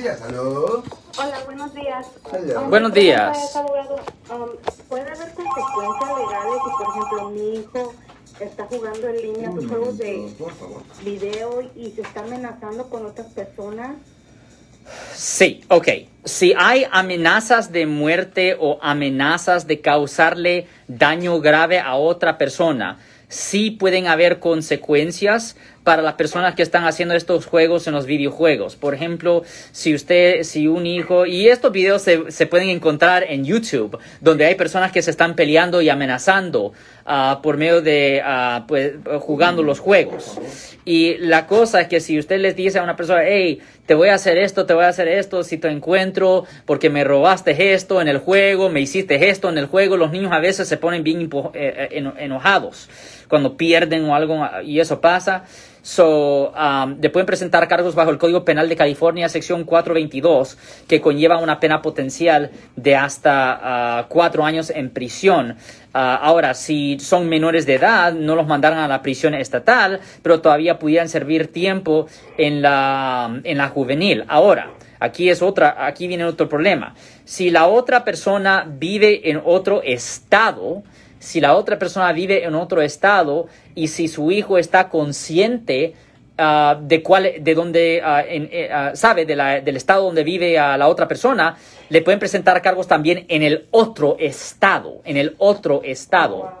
días, ¿aló? Hola, buenos días. Um, Buenos días. um, ¿Puede haber consecuencias legales si, por ejemplo, mi hijo está jugando en línea sus juegos de video y se está amenazando con otras personas? Sí, ok. Si hay amenazas de muerte o amenazas de causarle daño grave a otra persona, sí pueden haber consecuencias para las personas que están haciendo estos juegos en los videojuegos. Por ejemplo, si usted, si un hijo, y estos videos se, pueden encontrar en YouTube, donde hay personas que se están peleando y amenazando ah, por medio de pues, jugando los juegos. Y la cosa es que si usted les dice a una persona, hey, te voy a hacer esto, te voy a hacer esto, si te encuentro porque me robaste esto en el juego, me hiciste esto en el juego, los niños a veces se ponen bien eh, eh, eno- enojados cuando pierden o algo y eso pasa. So, um, le pueden presentar cargos bajo el Código Penal de California, sección 422, que conlleva una pena potencial de hasta ah, cuatro años en prisión. Ah, ahora, si son menores de edad, no los mandarán a la prisión estatal, pero todavía pudieran servir tiempo en la, en la juvenil. Ahora, aquí es otra, aquí viene otro problema. Si la otra persona vive en otro estado, si la otra persona vive en otro estado y si su hijo está consciente ah, de cuál, de dónde, ah, sabe de la- del estado donde vive a la otra persona, le pueden presentar cargos también en el otro estado, en el otro estado.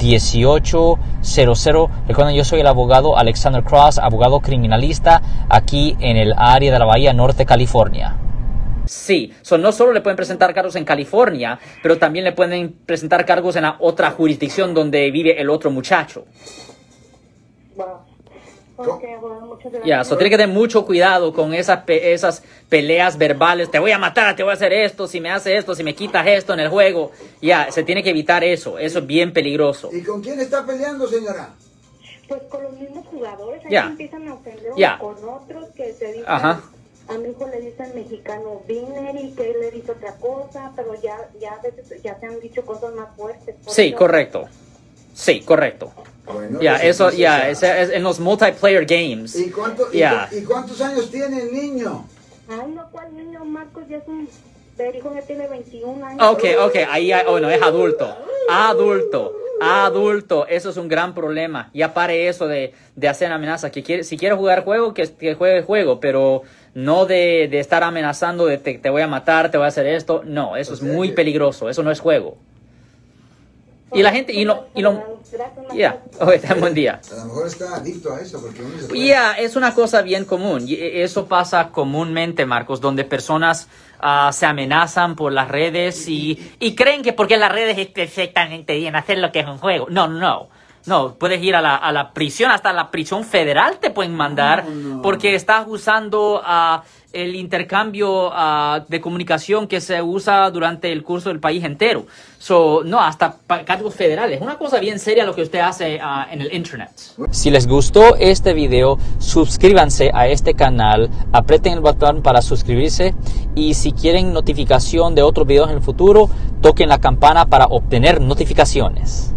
1-800-530-1800. Recuerden, yo soy el abogado Alexander Cross, abogado criminalista aquí en el área de la Bahía Norte, California. Sí, so, no solo le pueden presentar cargos en California, pero también le pueden presentar cargos en la otra jurisdicción donde vive el otro muchacho. Gracias. Ya, so tiene que tener mucho cuidado con esas, pe- esas peleas verbales. Te voy a matar, te voy a hacer esto, si me hace esto, si me quitas esto en el juego. Ya, se tiene que evitar eso. Eso es bien peligroso. ¿Y con quién está peleando, señora? Pues con los mismos jugadores, ahí Ya. se empiezan a ofender Ya. con otros que se dicen, Ajá. a mi hijo le dicen mexicano Biner y que él le dice otra cosa, pero ya, ya a veces ya se han dicho cosas más fuertes. Sí, eso- correcto. Sí, correcto. Bueno, Ya, pues eso, ya, ah, es, es en los multiplayer games. ¿Y, cuánto, y, Ya. cu- y cuántos años tiene el niño? Ay, no, ¿cuál niño? Marcos ya es un... Hijo ya tiene 21 años. Ok, ok, ahí, hay- bueno, es adulto. Adulto. Adulto, eso es un gran problema. Ya pare eso de, de hacer amenazas. Que quiere, si quiere jugar juego, que, que juegue juego, pero no de, de estar amenazando de te, te voy a matar, te voy a hacer esto. No, eso es muy peligroso. Eso no es juego. Y la gente, y lo, y lo, ya, ok, buen día. A lo mejor está adicto a eso, porque uno se puede- Ya, es una cosa bien común. Y e, eso pasa comúnmente, Marcos, donde personas ah, se amenazan por las redes y, y creen que porque las redes es perfectamente bien hacer lo que es un juego. No, no. No, puedes ir a la, a la prisión, hasta la prisión federal te pueden mandar No, no. porque estás usando ah, el intercambio ah, de comunicación que se usa durante el curso del país entero. So, no, hasta cargos federales. Una cosa bien seria lo que usted hace ah, en el internet. Si les gustó este video, suscríbanse a este canal, aprieten el botón para suscribirse y si quieren notificación de otros videos en el futuro, toquen la campana para obtener notificaciones.